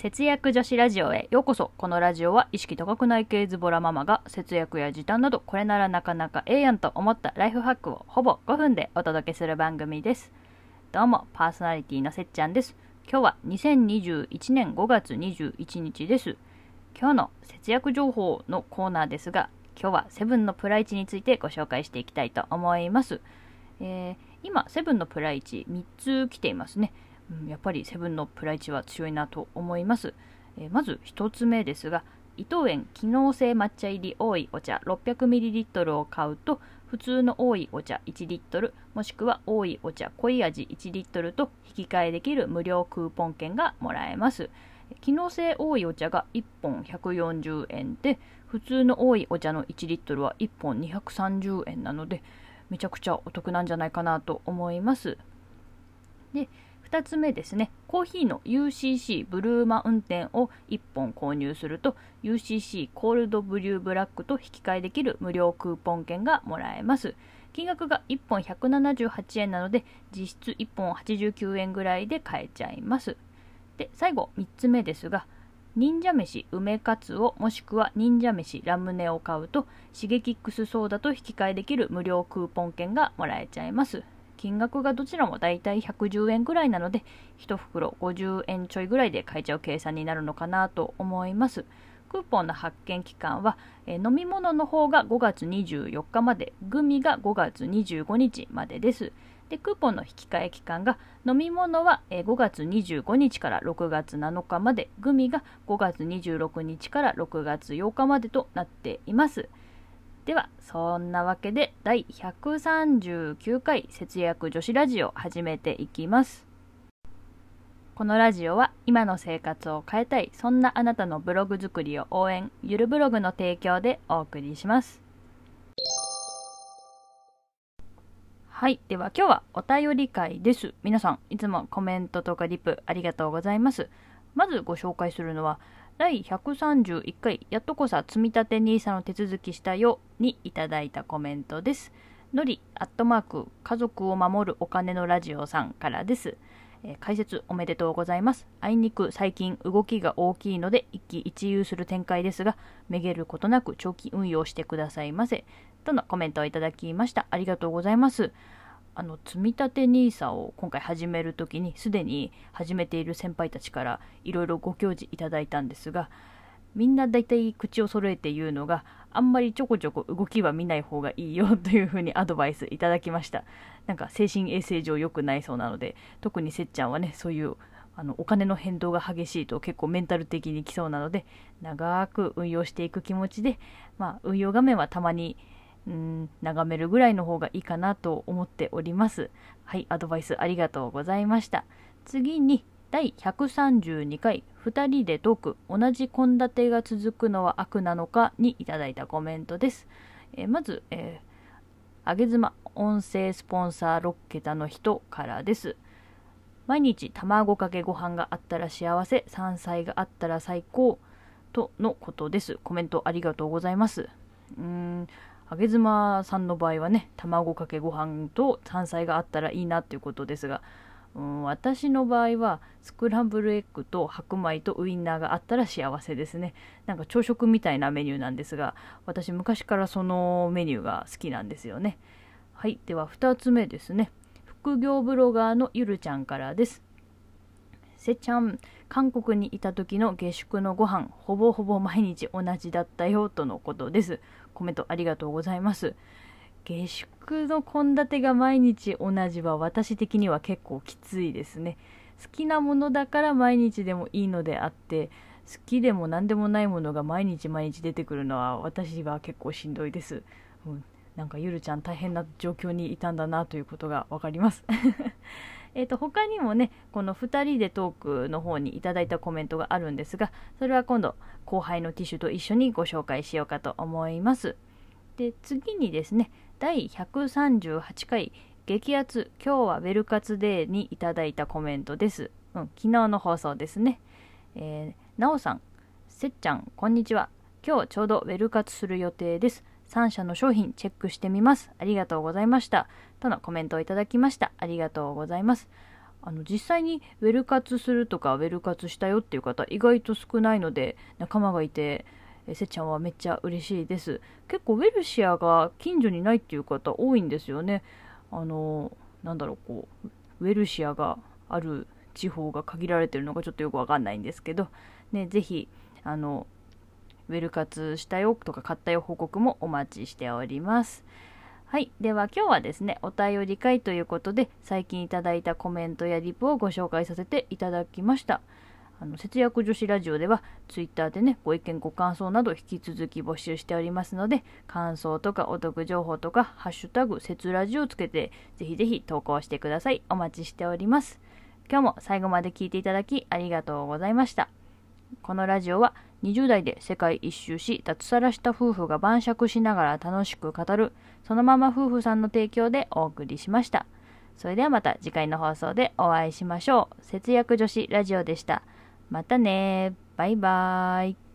節約女子ラジオへようこそ。このラジオは意識高くない系ズボラママが節約や時短などこれならなかなかええやんと思ったライフハックをほぼ5分でお届けする番組です。どうもパーソナリティのせっちゃんです。今日は2021年5月21日です。今日の節約情報のコーナーですが今日はセブンのプライチについてご紹介していきたいと思います、えー、今セブンのプライチ3つ来ていますね。やっぱりセブンのプライチは強いなと思います。えー、まず1つ目ですが、伊藤園機能性抹茶入り多いお茶 600ml を買うと普通の多いお茶1リットルもしくは多いお茶濃い味1リットルと引き換えできる無料クーポン券がもらえます機能性多いお茶が1本140円で普通の多いお茶の1リットルは1本230円なのでめちゃくちゃお得なんじゃないかなと思いますで2つ目ですね、コーヒーの UCC ブルーマウンテンを1本購入すると UCC コールドブリューブラックと引き換えできる無料クーポン券がもらえます。金額が1本178円なので実質1本89円ぐらいで買えちゃいます。で、最後3つ目ですが、忍者飯梅かつをもしくは忍者飯ラムネを買うとシゲキックスソーダと引き換えできる無料クーポン券がもらえちゃいます。金額がどちらもだいたい110円ぐらいなので、1袋50円ちょいぐらいで買えちゃう計算になるのかなと思います。クーポンの発券期間は、え飲み物の方が5月24日まで、グミが5月25日までです。で、クーポンの引き換え期間が、飲み物は5月25日から6月7日まで、グミが5月26日から6月8日までとなっています。では、そんなわけで第139回節約女子ラジオ始めていきます。このラジオは今の生活を変えたい、そんなあなたのブログ作りを応援、ゆるブログの提供でお送りします。はい。では今日はお便り会です。皆さん、いつもコメントとかリプありがとうございます。まずご紹介するのは、第131回やっとこさ積み立て NISA の手続きしたよにいただいたコメントです。のり、アットマーク、家族を守るお金のラジオさんからです。えー、解説おめでとうございます。あいにく最近動きが大きいので一喜一憂する展開ですが、めげることなく長期運用してくださいませ。とのコメントをいただきました。ありがとうございます。あの積み立て NISA を今回始めるときにすでに始めている先輩たちからいろいろご教示いただいたんですがみんな大体口を揃えて言うのがあんまりちょこちょこ動きは見ない方がいいよというふうにアドバイスいただきました。なんか精神衛生上良くないそうなので特にせっちゃんはねそういうあのお金の変動が激しいと結構メンタル的にきそうなので長く運用していく気持ちで、まあ、運用画面はたまにうん眺めるぐらいの方がいいかなと思っております。はい、アドバイスありがとうございました。次に、第132回、2人でトーク、同じ献立が続くのは悪なのかにいただいたコメントです。え、まず、えー、あげ妻、音声スポンサー6桁の人からです。毎日卵かけご飯があったら幸せ、山菜があったら最高、とのことです。コメントありがとうございます。うーん、あげ妻さんの場合はね卵かけご飯と山菜があったらいいなっていうことですが、うん、私の場合はスクランブルエッグと白米とウインナーがあったら幸せですねなんか朝食みたいなメニューなんですが私昔からそのメニューが好きなんですよねはいでは2つ目ですね副業ブロガーのゆるちゃんからですせっちゃん韓国にいた時の下宿のご飯ほぼほぼ毎日同じだったよとのことですコメントありがとうございます。下宿の献立が毎日同じは私的には結構きついですね。好きなものだから毎日でもいいのであって好きでも何でもないものが毎日毎日出てくるのは私は結構しんどいです。うん、なんかゆるちゃん大変な状況にいたんだなということが分かります。えと他にもねこの2人でトークの方にいただいたコメントがあるんですがそれは今度後輩のティッシュと一緒にご紹介しようかと思います。で次にですね第138回激アツ今日はベルカツデーにいただいたコメントです、うん、昨日の放送ですね、えー、なおさんせっちゃんこんにちは。今日ちょうどウェル活する予定です。3社の商品チェックしてみます。ありがとうございました。とのコメントをいただきました。ありがとうございます。あの実際にウェル活するとかウェル活したよっていう方意外と少ないので仲間がいてえせっちゃんはめっちゃ嬉しいです結構ウェルシアが近所にないっていう方多いんですよねあのなんだろうこうウェルシアがある地方が限られてるのがちょっとよくわかんないんですけどねぜひあのウェル活したよとか買ったよ報告もお待ちしておりますはい。では今日はですね、お便り会ということで、最近いただいたコメントやリプをご紹介させていただきました。あの節約女子ラジオでは Twitter でねご意見ご感想など引き続き募集しておりますので感想とかお得情報とか「ハッシュタグ節ラジオ」をつけてぜひぜひ投稿してくださいお待ちしております今日も最後まで聞いていただきありがとうございましたこのラジオは20代で世界一周し脱サラした夫婦が晩酌しながら楽しく語るそのまま夫婦さんの提供でお送りしました。それではまた次回の放送でお会いしましょう。節約女子ラジオでした。またねバイバーイ。